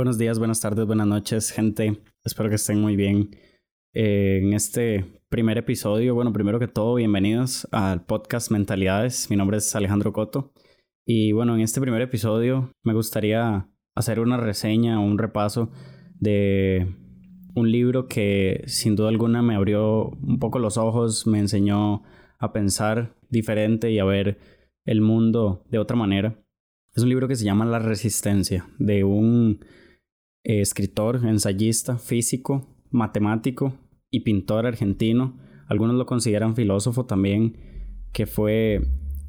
Buenos días, buenas tardes, buenas noches, gente. Espero que estén muy bien. Eh, en este primer episodio, bueno, primero que todo, bienvenidos al podcast Mentalidades. Mi nombre es Alejandro Coto. Y bueno, en este primer episodio me gustaría hacer una reseña un repaso de un libro que sin duda alguna me abrió un poco los ojos, me enseñó a pensar diferente y a ver el mundo de otra manera. Es un libro que se llama La Resistencia, de un eh, escritor, ensayista, físico, matemático y pintor argentino. Algunos lo consideran filósofo también, que fue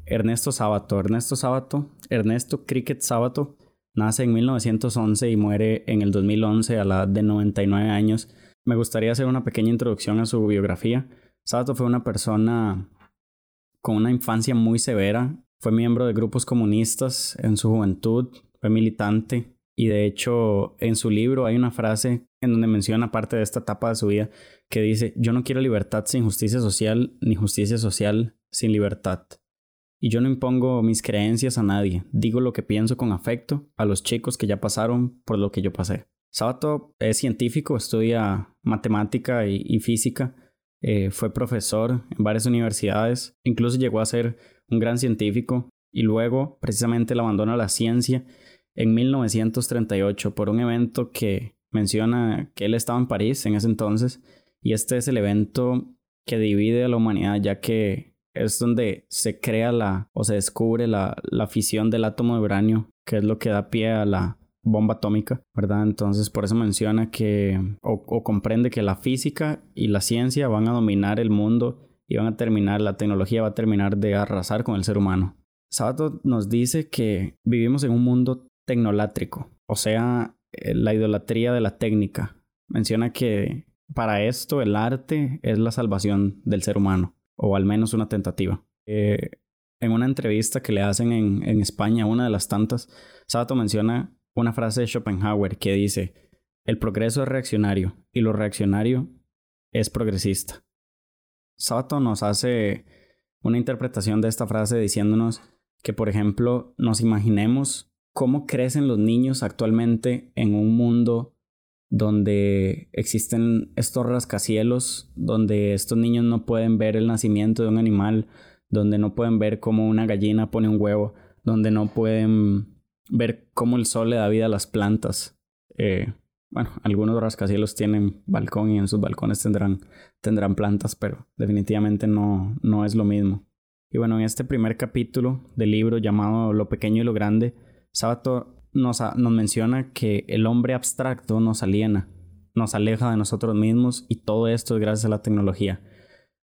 Ernesto Sábato. Ernesto Sábato, Ernesto Cricket Sábato, nace en 1911 y muere en el 2011 a la edad de 99 años. Me gustaría hacer una pequeña introducción a su biografía. Sábato fue una persona con una infancia muy severa. Fue miembro de grupos comunistas en su juventud, fue militante y de hecho en su libro hay una frase en donde menciona parte de esta etapa de su vida que dice, yo no quiero libertad sin justicia social ni justicia social sin libertad. Y yo no impongo mis creencias a nadie, digo lo que pienso con afecto a los chicos que ya pasaron por lo que yo pasé. Sabato es científico, estudia matemática y, física, eh, fue profesor en varias universidades, incluso llegó a ser un gran científico y luego precisamente le abandona la ciencia en 1938 por un evento que menciona que él estaba en París en ese entonces y este es el evento que divide a la humanidad ya que es donde se crea la o se descubre la, la fisión del átomo de uranio que es lo que da pie a la bomba atómica, ¿verdad? Entonces por eso menciona que o, comprende que la física y la ciencia van a dominar el mundo y van a terminar, la tecnología va a terminar de arrasar con el ser humano. Sabato nos dice que vivimos en un mundo tecnolátrico, o sea, eh, la idolatría de la técnica. Menciona que para esto el arte es la salvación del ser humano, o al menos una tentativa. Eh, en una entrevista que le hacen en, en España, una de las tantas, Sabato menciona una frase de Schopenhauer que dice, el progreso es reaccionario y lo reaccionario es progresista. Sabato nos hace una interpretación de esta frase diciéndonos que, por ejemplo, nos imaginemos cómo crecen los niños actualmente en un mundo donde existen estos rascacielos, donde estos niños no pueden ver el nacimiento de un animal, donde no pueden ver cómo una gallina pone un huevo, donde no pueden ver cómo el sol le da vida a las plantas. Eh, bueno, algunos rascacielos tienen balcón y en sus balcones tendrán, tendrán plantas, pero definitivamente no, no es lo mismo. Y bueno, en este primer capítulo del libro llamado Lo pequeño y lo grande, Sábato nos, nos menciona que el hombre abstracto nos aliena, nos aleja de nosotros mismos y todo esto es gracias a la tecnología.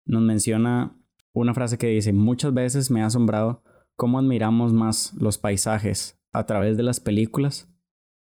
Nos menciona una frase que dice, muchas veces me ha asombrado cómo admiramos más los paisajes a través de las películas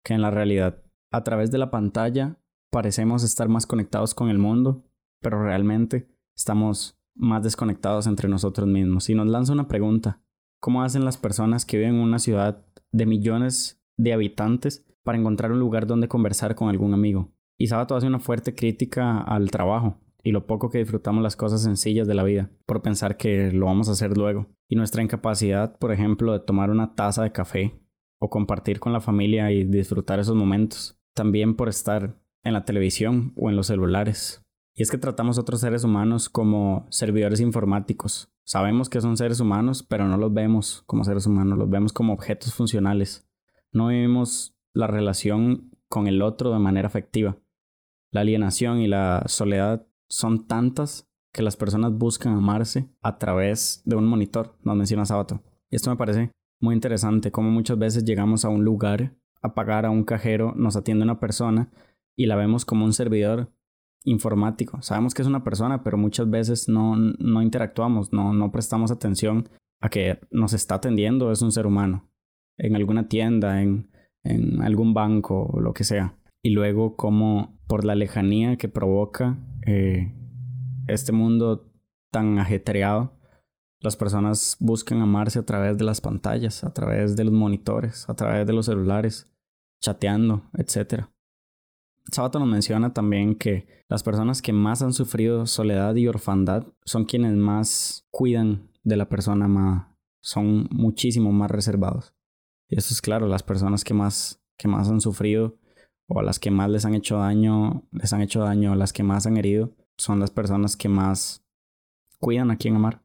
que en la realidad. A través de la pantalla parecemos estar más conectados con el mundo, pero realmente estamos más desconectados entre nosotros mismos. Y nos lanza una pregunta, ¿cómo hacen las personas que viven en una ciudad de millones de habitantes para encontrar un lugar donde conversar con algún amigo. Y hace una fuerte crítica al trabajo y lo poco que disfrutamos las cosas sencillas de la vida por pensar que lo vamos a hacer luego. Y nuestra incapacidad, por ejemplo, de tomar una taza de café o compartir con la familia y disfrutar esos momentos. También por estar en la televisión o en los celulares. Y es que tratamos a otros seres humanos como servidores informáticos, Sabemos que son seres humanos, pero no los vemos como seres humanos, los vemos como objetos funcionales. No vivimos la relación con el otro de manera afectiva. La alienación y la soledad son tantas que las personas buscan amarse a través de un monitor, nos menciona Sabato. Y esto me parece muy interesante, como muchas veces llegamos a un lugar a pagar a un cajero, nos atiende una persona y la vemos como un servidor informático. Sabemos que es una persona, pero muchas veces no, no interactuamos, no, no prestamos atención a que nos está atendiendo, es un ser humano, en alguna tienda, en, en algún banco lo que sea. Y luego como por la lejanía que provoca eh, este mundo tan ajetreado, las personas buscan amarse a través de las pantallas, a través de los monitores, a través de los celulares, chateando, etc. Sabato nos menciona también que las personas que más han sufrido soledad y orfandad son quienes más cuidan de la persona amada, son muchísimo más reservados. Y eso es claro, las personas que más, que más han sufrido o a las que más les han hecho daño, les han hecho daño, las que más han herido, son las personas que más cuidan a quien amar.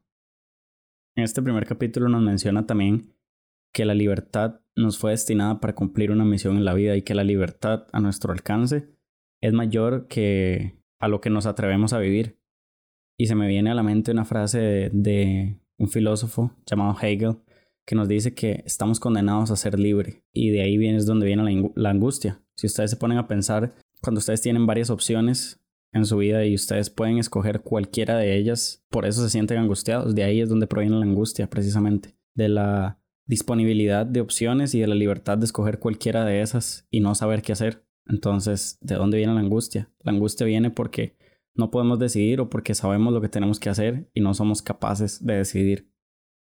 En este primer capítulo nos menciona también que la libertad nos fue destinada para cumplir una misión en la vida y que la libertad a nuestro alcance es mayor que a lo que nos atrevemos a vivir. Y se me viene a la mente una frase de, un filósofo llamado Hegel que nos dice que estamos condenados a ser libres y de ahí viene es donde viene la angustia. Si ustedes se ponen a pensar, cuando ustedes tienen varias opciones en su vida y ustedes pueden escoger cualquiera de ellas, por eso se sienten angustiados. De ahí es donde proviene la angustia, precisamente, de la disponibilidad de opciones y de la libertad de escoger cualquiera de esas y no saber qué hacer. Entonces, ¿de dónde viene la angustia? La angustia viene porque no podemos decidir o porque sabemos lo que tenemos que hacer y no somos capaces de decidir.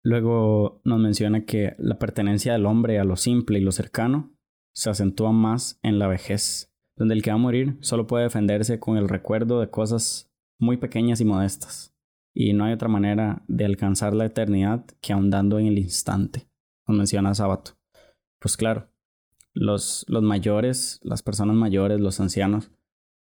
Luego nos menciona que la pertenencia del hombre a lo simple y lo cercano se acentúa más en la vejez, donde el que va a morir solo puede defenderse con el recuerdo de cosas muy pequeñas y modestas, y no hay otra manera de alcanzar la eternidad que ahondando en el instante menciona Sábato. Pues claro, los, los mayores, las personas mayores, los ancianos,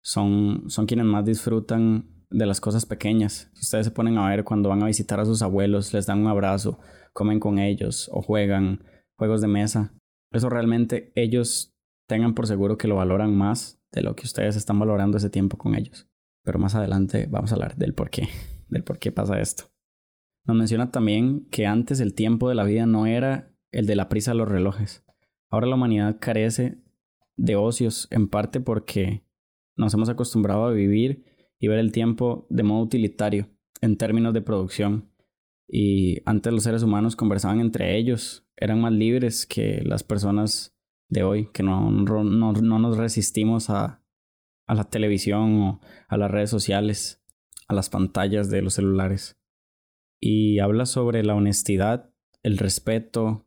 son, son quienes más disfrutan de las cosas pequeñas. Ustedes se ponen a ver cuando van a visitar a sus abuelos, les dan un abrazo, comen con ellos o juegan juegos de mesa. Eso realmente ellos tengan por seguro que lo valoran más de lo que ustedes están valorando ese tiempo con ellos. Pero más adelante vamos a hablar del por qué, del por qué pasa esto. Nos menciona también que antes el tiempo de la vida no era el de la prisa de los relojes. Ahora la humanidad carece de ocios, en parte porque nos hemos acostumbrado a vivir y ver el tiempo de modo utilitario, en términos de producción. Y antes los seres humanos conversaban entre ellos, eran más libres que las personas de hoy, que no, no, no nos resistimos a, a la televisión o a las redes sociales, a las pantallas de los celulares y habla sobre la honestidad, el respeto,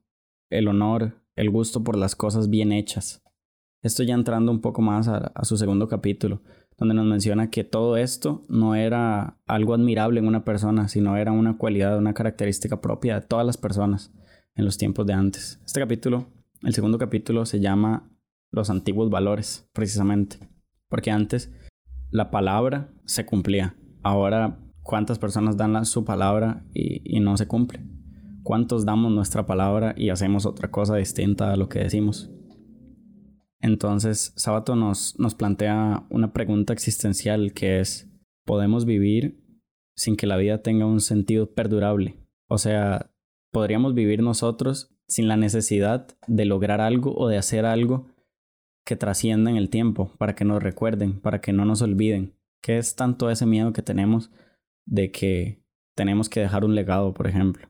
el honor, el gusto por las cosas bien hechas. Esto ya entrando un poco más a, su segundo capítulo, donde nos menciona que todo esto no era algo admirable en una persona, sino era una cualidad, una característica propia de todas las personas en los tiempos de antes. Este capítulo, el segundo capítulo, se llama Los antiguos valores, precisamente, porque antes la palabra se cumplía. Ahora ¿Cuántas personas dan su palabra y, no se cumple? ¿Cuántos damos nuestra palabra y hacemos otra cosa distinta a lo que decimos? Entonces, Sábato nos, nos plantea una pregunta existencial que es, ¿podemos vivir sin que la vida tenga un sentido perdurable? O sea, ¿podríamos vivir nosotros sin la necesidad de lograr algo o de hacer algo que trascienda en el tiempo, para que nos recuerden, para que no nos olviden? ¿Qué es tanto ese miedo que tenemos de que tenemos que dejar un legado, por ejemplo.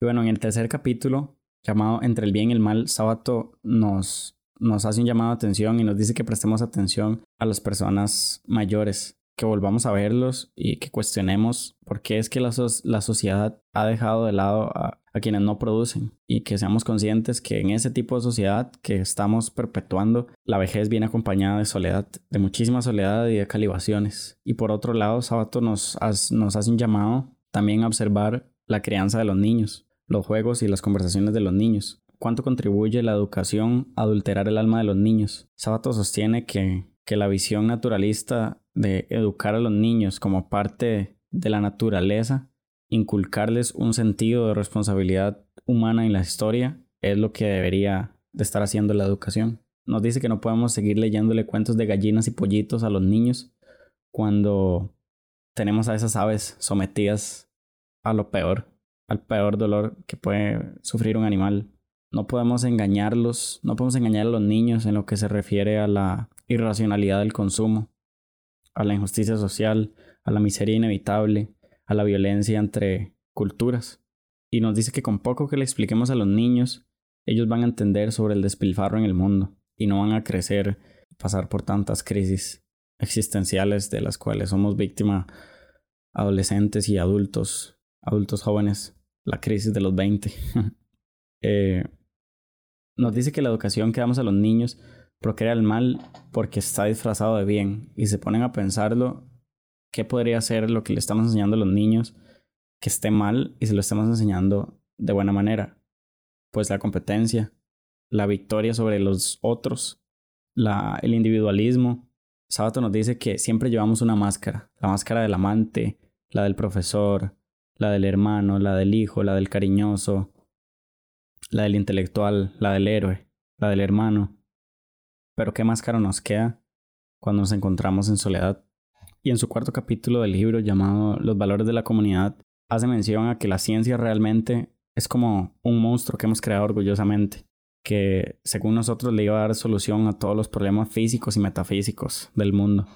Y bueno, en el tercer capítulo, llamado Entre el bien y el mal, Sábato nos, nos hace un llamado de atención y nos dice que prestemos atención a las personas mayores, que volvamos a verlos y que cuestionemos por qué es que la, la sociedad ha dejado de lado a, a quienes no producen y que seamos conscientes que en ese tipo de sociedad que estamos perpetuando, la vejez viene acompañada de soledad, de muchísima soledad y de calibaciones. Y por otro lado, Sabato nos, nos hace llamado también a observar la crianza de los niños, los juegos y las conversaciones de los niños. ¿Cuánto contribuye la educación a adulterar el alma de los niños? Sabato sostiene que, que la visión naturalista de educar a los niños como parte de la naturaleza inculcarles un sentido de responsabilidad humana en la historia es lo que debería de estar haciendo la educación. Nos dice que no podemos seguir leyéndole cuentos de gallinas y pollitos a los niños cuando tenemos a esas aves sometidas a lo peor, al peor dolor que puede sufrir un animal. No podemos engañarlos, no podemos engañar a los niños en lo que se refiere a la irracionalidad del consumo, a la injusticia social, a la miseria inevitable, a la violencia entre culturas. Y nos dice que con poco que le expliquemos a los niños, ellos van a entender sobre el despilfarro en el mundo y no van a crecer pasar por tantas crisis existenciales de las cuales somos víctima adolescentes y adultos, adultos jóvenes, la crisis de los 20. Eh, nos dice que la educación que damos a los niños procrea el mal porque está disfrazado de bien y se ponen a pensarlo qué podría ser lo que le estamos enseñando a los niños que esté mal y se lo estamos enseñando de buena manera. Pues la competencia, la victoria sobre los otros, el individualismo. Sábato nos dice que siempre llevamos una máscara, la máscara del amante, la del profesor, la del hermano, la del hijo, la del cariñoso, la del intelectual, la del héroe, la del hermano. Pero qué máscara nos queda cuando nos encontramos en soledad. Y en su cuarto capítulo del libro llamado Los valores de la comunidad, hace mención a que la ciencia realmente es como un monstruo que hemos creado orgullosamente, que según nosotros le iba a dar solución a todos los problemas físicos y metafísicos del mundo.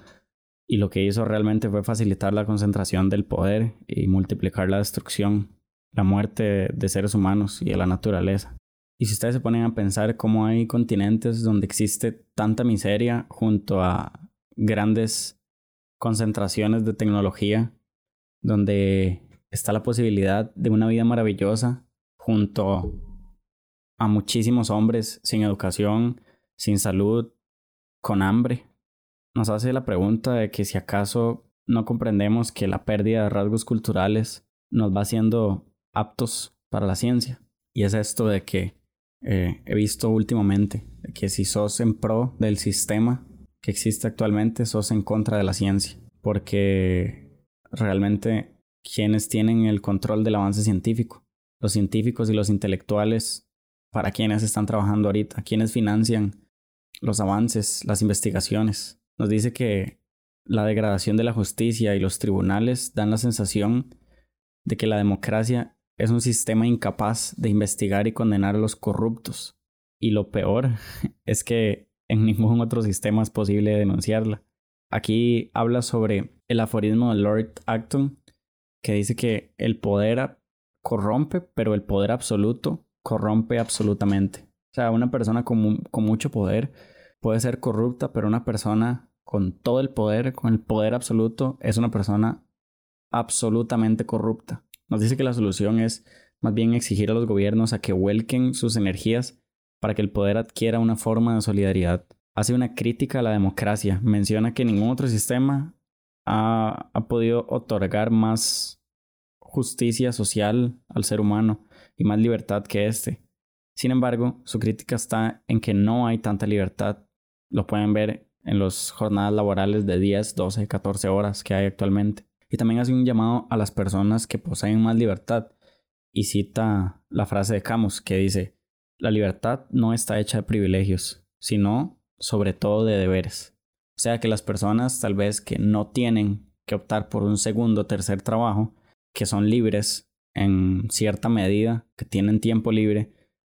Y lo que hizo realmente fue facilitar la concentración del poder y multiplicar la destrucción, la muerte de seres humanos y de la naturaleza. Y si ustedes se ponen a pensar cómo hay continentes donde existe tanta miseria junto a grandes concentraciones de tecnología, donde está la posibilidad de una vida maravillosa junto a muchísimos hombres sin educación, sin salud, con hambre, nos hace la pregunta de que si acaso no comprendemos que la pérdida de rasgos culturales nos va haciendo aptos para la ciencia. Y es esto de que eh, he visto últimamente, que si sos en pro del sistema que existe actualmente, sos en contra de la ciencia. Porque realmente quienes tienen el control del avance científico los científicos y los intelectuales para quienes están trabajando ahorita, quienes financian los avances, las investigaciones. Nos dice que la degradación de la justicia y los tribunales dan la sensación de que la democracia es un sistema incapaz de investigar y condenar a los corruptos. Y lo peor es que en ningún otro sistema es posible denunciarla. Aquí habla sobre el aforismo de Lord Acton, que dice que el poder corrompe, pero el poder absoluto corrompe absolutamente. O sea, una persona con, con mucho poder puede ser corrupta, pero una persona con todo el poder, con el poder absoluto, es una persona absolutamente corrupta. Nos dice que la solución es más bien exigir a los gobiernos a que vuelquen sus energías para que el poder adquiera una forma de solidaridad. Hace una crítica a la democracia. Menciona que ningún otro sistema ha, ha podido otorgar más justicia social al ser humano y más libertad que este. Sin embargo, su crítica está en que no hay tanta libertad. Lo pueden ver en las jornadas laborales de 10, 12, 14 horas que hay actualmente. Y también hace un llamado a las personas que poseen más libertad y cita la frase de Camus que dice, la libertad no está hecha de privilegios, sino sobre todo de deberes. O sea que las personas tal vez que no tienen que optar por un segundo o tercer trabajo, que son libres en cierta medida, que tienen tiempo libre,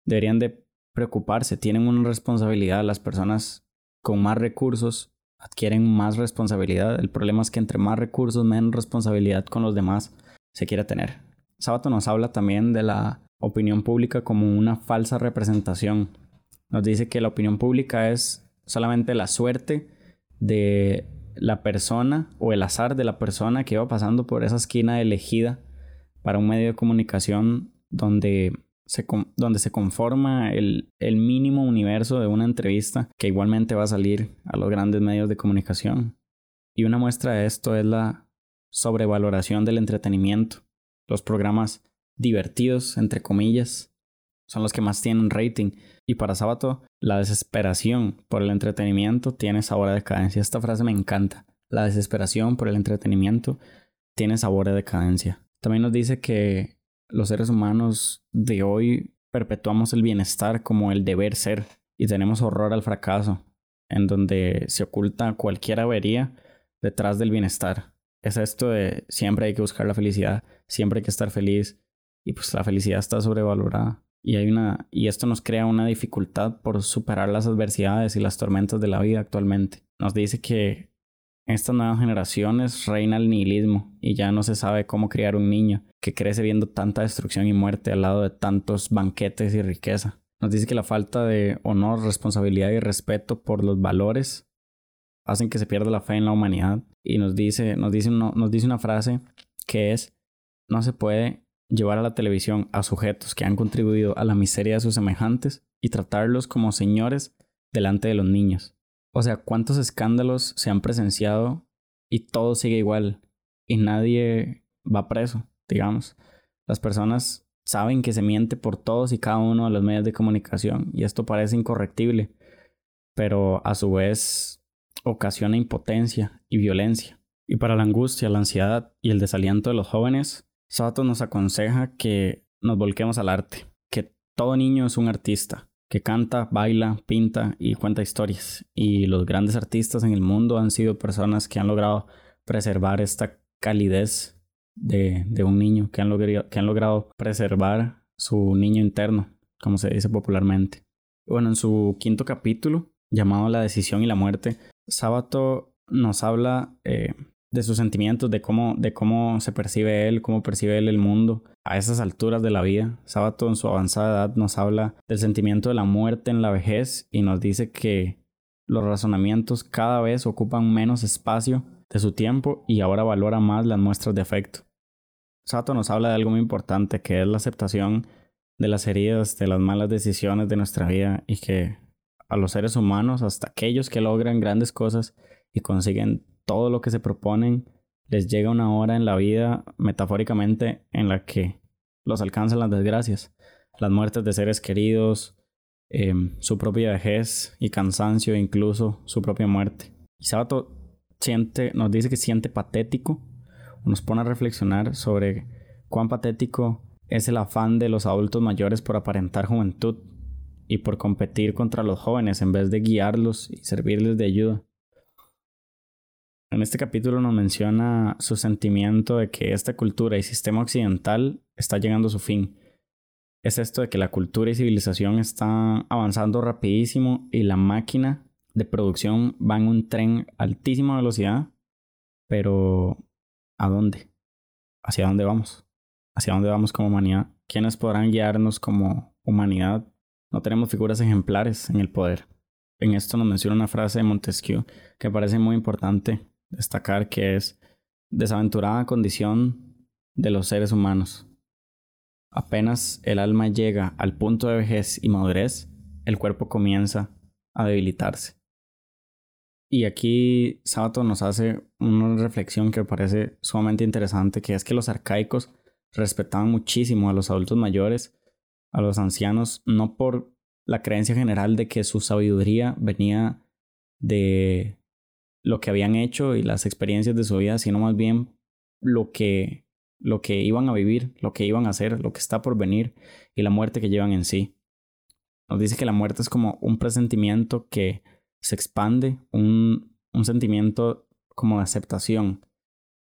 deberían de preocuparse, tienen una responsabilidad. Las personas con más recursos adquieren más responsabilidad. El problema es que entre más recursos, menos responsabilidad con los demás se quiere tener. Sábato nos habla también de la opinión pública como una falsa representación. Nos dice que la opinión pública es solamente la suerte de la persona o el azar de la persona que iba pasando por esa esquina elegida para un medio de comunicación donde donde se conforma el, el mínimo universo de una entrevista que igualmente va a salir a los grandes medios de comunicación. Y una muestra de esto es la sobrevaloración del entretenimiento. Los programas divertidos, entre comillas, son los que más tienen rating. Y para sábado, la desesperación por el entretenimiento tiene sabor a decadencia. Esta frase me encanta. La desesperación por el entretenimiento tiene sabor a decadencia. También nos dice que los seres humanos de hoy perpetuamos el bienestar como el deber ser y tenemos horror al fracaso, en donde se oculta cualquier avería detrás del bienestar. Es esto de siempre hay que buscar la felicidad, siempre hay que estar feliz y pues la felicidad está sobrevalorada. Y, hay una, y esto nos crea una dificultad por superar las adversidades y las tormentas de la vida actualmente. Nos dice que en estas nuevas generaciones reina el nihilismo y ya no se sabe cómo criar un niño que crece viendo tanta destrucción y muerte al lado de tantos banquetes y riqueza. Nos dice que la falta de honor, responsabilidad y respeto por los valores hacen que se pierda la fe en la humanidad. Y nos dice, nos dice, nos dice una frase que es, no se puede llevar a la televisión a sujetos que han contribuido a la miseria de sus semejantes y tratarlos como señores delante de los niños. O sea, ¿cuántos escándalos se han presenciado y todo sigue igual y nadie va preso, digamos? Las personas saben que se miente por todos y cada uno de los medios de comunicación y esto parece incorrectible. pero a su vez ocasiona impotencia y violencia. Y para la angustia, la ansiedad y el desaliento de los jóvenes, Sabato nos aconseja que nos volquemos al arte, que todo niño es un artista, que canta, baila, pinta y cuenta historias. Y los grandes artistas en el mundo han sido personas que han logrado preservar esta calidez de, un niño, que han, logrado, que han logrado preservar su niño interno, como se dice popularmente. Bueno, en su quinto capítulo, llamado La decisión y la muerte, Sábato nos habla eh, de sus sentimientos, de cómo, de cómo se percibe él, cómo percibe él el mundo a esas alturas de la vida. Sábato en su avanzada edad nos habla del sentimiento de la muerte en la vejez y nos dice que los razonamientos cada vez ocupan menos espacio de su tiempo y ahora valora más las muestras de afecto. Sato nos habla de algo muy importante que es la aceptación de las heridas, de las malas decisiones de nuestra vida y que a los seres humanos, hasta aquellos que logran grandes cosas y consiguen todo lo que se proponen, les llega una hora en la vida, metafóricamente, en la que los alcanzan las desgracias, las muertes de seres queridos, em, su propia vejez y cansancio, incluso su propia muerte. Y Sabato siente, nos dice que siente patético, nos pone a reflexionar sobre cuán patético es el afán de los adultos mayores por aparentar juventud y por competir contra los jóvenes en vez de guiarlos y servirles de ayuda. En este capítulo nos menciona su sentimiento de que esta cultura y sistema occidental está llegando a su fin. Es esto de que la cultura y civilización están avanzando rapidísimo y la máquina de producción va en un tren altísima velocidad, pero ¿a dónde? ¿Hacia dónde vamos? ¿Hacia dónde vamos como humanidad? ¿Quiénes podrán guiarnos como humanidad? No tenemos figuras ejemplares en el poder. En esto nos menciona una frase de Montesquieu que parece muy importante destacar que es desaventurada condición de los seres humanos. Apenas el alma llega al punto de vejez y madurez, el cuerpo comienza a debilitarse. Y aquí Sábato nos hace una reflexión que me parece sumamente interesante, que es que los arcaicos respetaban muchísimo a los adultos mayores, a los ancianos, no por la creencia general de que su sabiduría venía de lo que habían hecho y las experiencias de su vida, sino más bien lo que, lo que iban a vivir, lo que iban a hacer, lo que está por venir y la muerte que llevan en sí. Nos dice que la muerte es como un presentimiento que se expande, un, un sentimiento como de aceptación.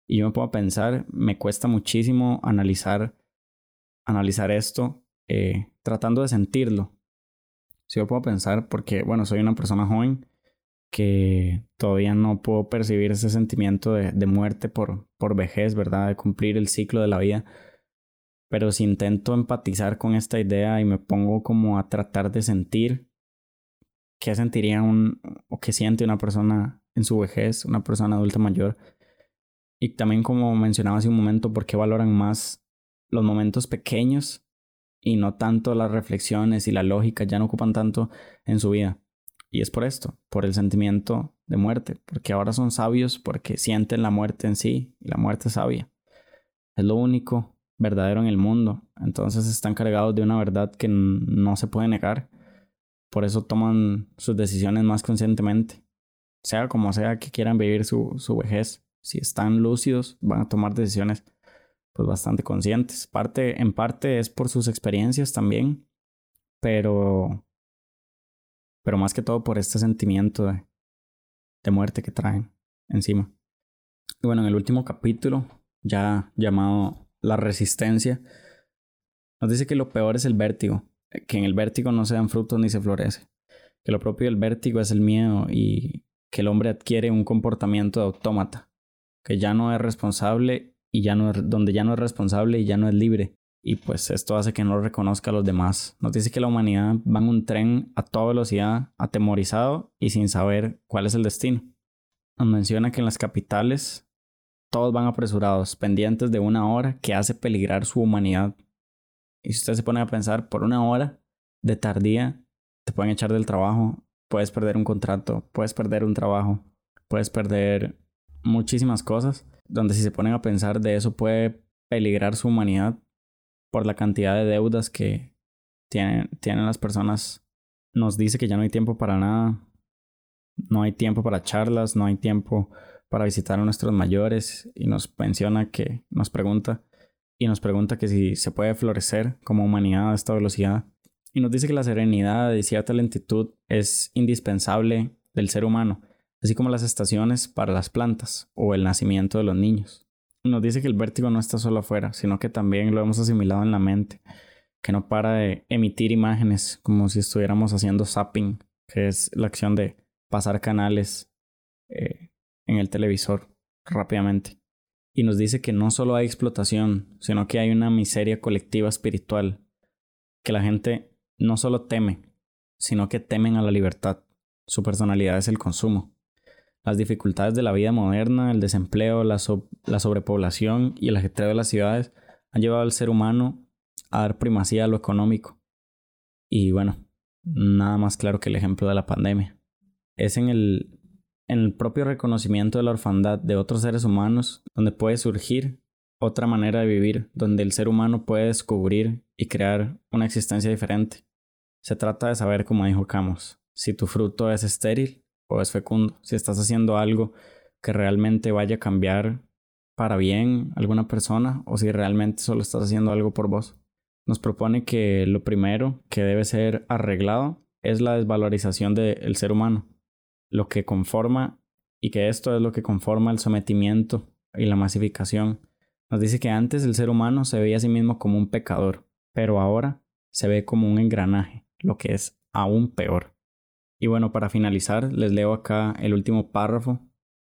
Y yo me puedo pensar, me cuesta muchísimo analizar, analizar esto, eh, tratando de sentirlo. Si yo puedo pensar, porque, bueno, soy una persona joven, que todavía no puedo percibir ese sentimiento de, de, muerte por, por vejez, ¿verdad? De cumplir el ciclo de la vida. Pero si intento empatizar con esta idea y me pongo como a tratar de sentir qué sentiría un o qué siente una persona en su vejez, una persona adulta mayor. Y también como mencionaba hace un momento, por qué valoran más los momentos pequeños y no tanto las reflexiones y la lógica, ya no ocupan tanto en su vida. Y es por esto, por el sentimiento de muerte, porque ahora son sabios porque sienten la muerte en sí y la muerte sabia. Es lo único verdadero en el mundo, entonces están cargados de una verdad que no se puede negar. Por eso toman sus decisiones más conscientemente. Sea como sea que quieran vivir su, su vejez, si están lúcidos, van a tomar decisiones pues bastante conscientes. Parte, en parte es por sus experiencias también, pero pero más que todo por este sentimiento de, de muerte que traen encima. Y bueno, en el último capítulo, ya llamado La Resistencia, nos dice que lo peor es el vértigo, que en el vértigo no se dan frutos ni se florece, que lo propio del vértigo es el miedo y que el hombre adquiere un comportamiento de autómata, que ya no es responsable y ya no es, donde ya no es responsable y ya no es libre, y pues esto hace que no reconozca a los demás. Nos dice que la humanidad va en un tren a toda velocidad, atemorizado y sin saber cuál es el destino. Nos menciona que en las capitales todos van apresurados, pendientes de una hora que hace peligrar su humanidad. Y si usted se pone a pensar, por una hora de tardía, te pueden echar del trabajo, puedes perder un contrato, puedes perder un trabajo, puedes perder muchísimas cosas, donde si se ponen a pensar de eso puede peligrar su humanidad por la cantidad de deudas que tienen, tienen las personas, nos dice que ya no hay tiempo para nada, no hay tiempo para charlas, no hay tiempo para visitar a nuestros mayores. Y nos menciona que nos pregunta y nos pregunta que si se puede florecer como humanidad a esta velocidad. Y nos dice que la serenidad y cierta lentitud es indispensable del ser humano, así como las estaciones para las plantas o el nacimiento de los niños. Nos dice que el vértigo no está solo afuera, sino que también lo hemos asimilado en la mente, que no para de emitir imágenes como si estuviéramos haciendo zapping, que es la acción de pasar canales eh, en el televisor rápidamente. Y nos dice que no solo hay explotación, sino que hay una miseria colectiva espiritual, que la gente no solo teme, sino que temen a la libertad. Su personalidad es el consumo. Las dificultades de la vida moderna, el desempleo, la, sobrepoblación y el ajetreo de las ciudades han llevado al ser humano a dar primacía a lo económico. Y bueno, nada más claro que el ejemplo de la pandemia. Es en el, en el propio reconocimiento de la orfandad de otros seres humanos donde puede surgir otra manera de vivir, donde el ser humano puede descubrir y crear una existencia diferente. Se trata de saber, como dijo Camus, si tu fruto es estéril o es fecundo, si estás haciendo algo que realmente vaya a cambiar para bien alguna persona o si realmente solo estás haciendo algo por vos. Nos propone que lo primero que debe ser arreglado es la desvalorización del ser humano, lo que conforma y que esto es lo que conforma el sometimiento y la masificación. Nos dice que antes el ser humano se veía a sí mismo como un pecador, pero ahora se ve como un engranaje, lo que es aún peor. Y bueno, para finalizar, les leo acá el último párrafo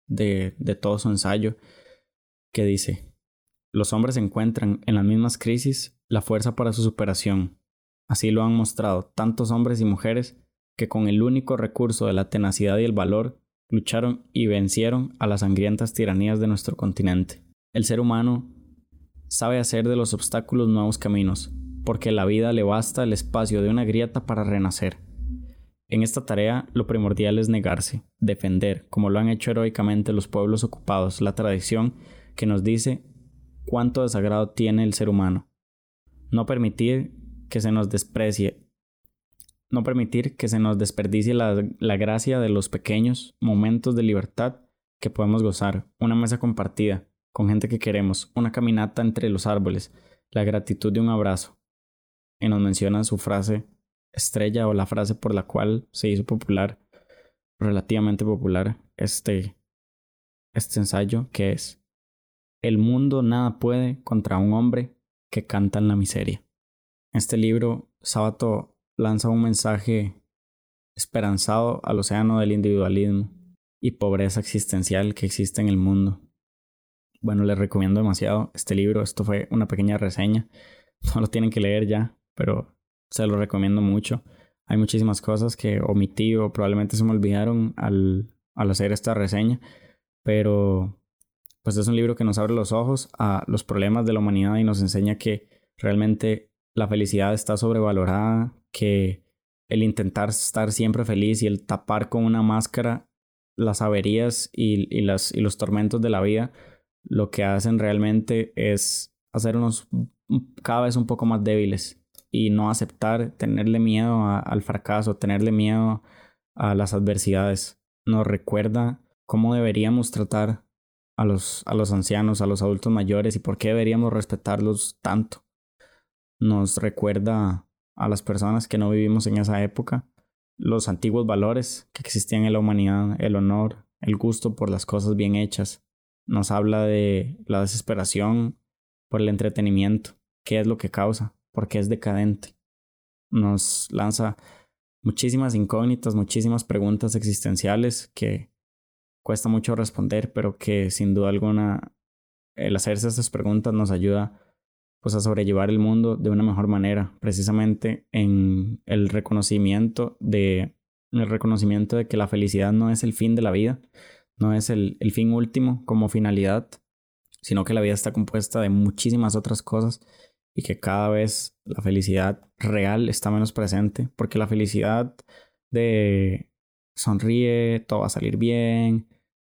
de, de todo su ensayo, que dice, los hombres encuentran en las mismas crisis la fuerza para su superación. Así lo han mostrado tantos hombres y mujeres que con el único recurso de la tenacidad y el valor lucharon y vencieron a las sangrientas tiranías de nuestro continente. El ser humano sabe hacer de los obstáculos nuevos caminos, porque la vida le basta el espacio de una grieta para renacer. En esta tarea lo primordial es negarse, defender, como lo han hecho heroicamente los pueblos ocupados, la tradición que nos dice cuánto desagrado tiene el ser humano. No permitir que se nos desprecie, no permitir que se nos desperdicie la, la gracia de los pequeños momentos de libertad que podemos gozar, una mesa compartida, con gente que queremos, una caminata entre los árboles, la gratitud de un abrazo, y nos menciona su frase estrella o la frase por la cual se hizo popular, relativamente popular, este, este ensayo, que es, el mundo nada puede contra un hombre que canta en la miseria. Este libro, Sábato lanza un mensaje esperanzado al océano del individualismo y pobreza existencial que existe en el mundo. Bueno, les recomiendo demasiado este libro. Esto fue una pequeña reseña. No lo tienen que leer ya pero se lo recomiendo mucho. Hay muchísimas cosas que omití o probablemente se me olvidaron al, al hacer esta reseña, pero pues es un libro que nos abre los ojos a los problemas de la humanidad y nos enseña que realmente la felicidad está sobrevalorada, que el intentar estar siempre feliz y el tapar con una máscara las averías y, y, las, y los tormentos de la vida, lo que hacen realmente es hacernos cada vez un poco más débiles y no aceptar, tenerle miedo al fracaso, tenerle miedo a las adversidades. Nos recuerda cómo deberíamos tratar a los, a los ancianos, a los adultos mayores y por qué deberíamos respetarlos tanto. Nos recuerda a las personas que no vivimos en esa época los antiguos valores que existían en la humanidad, el honor, el gusto por las cosas bien hechas. Nos habla de la desesperación por el entretenimiento, qué es lo que causa, porque es decadente. Nos lanza muchísimas incógnitas, muchísimas preguntas existenciales que cuesta mucho responder, pero que sin duda alguna el hacerse estas preguntas nos ayuda pues a sobrellevar el mundo de una mejor manera, precisamente en el reconocimiento de el reconocimiento de que la felicidad no es el fin de la vida, no es el, el fin último como finalidad, sino que la vida está compuesta de muchísimas otras cosas y que cada vez la felicidad real está menos presente, porque la felicidad de sonríe, todo va a salir bien,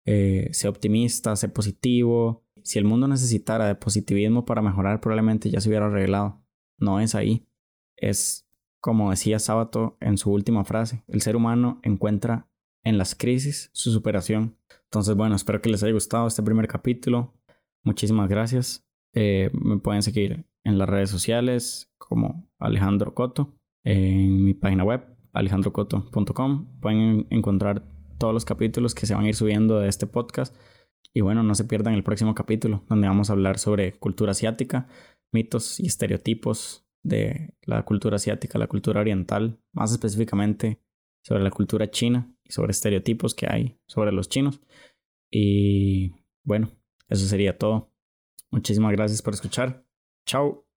eh, sé optimista, sé positivo. Si el mundo necesitara de positivismo para mejorar, probablemente ya se hubiera arreglado. No es ahí. Es como decía Sábato en su última frase, el ser humano encuentra en las crisis, su superación. Entonces, bueno, espero que les haya gustado este primer capítulo. Muchísimas gracias. Eh, me pueden seguir en las redes sociales como Alejandro Coto, en mi página web alejandrocoto.com. Pueden encontrar todos los capítulos que se van a ir subiendo de este podcast. Y bueno, no se pierdan el próximo capítulo, donde vamos a hablar sobre cultura asiática, mitos y estereotipos de la cultura asiática, la cultura oriental, más específicamente sobre la cultura china y sobre estereotipos que hay sobre los chinos. Y bueno, eso sería todo. Muchísimas gracias por escuchar. Ciao.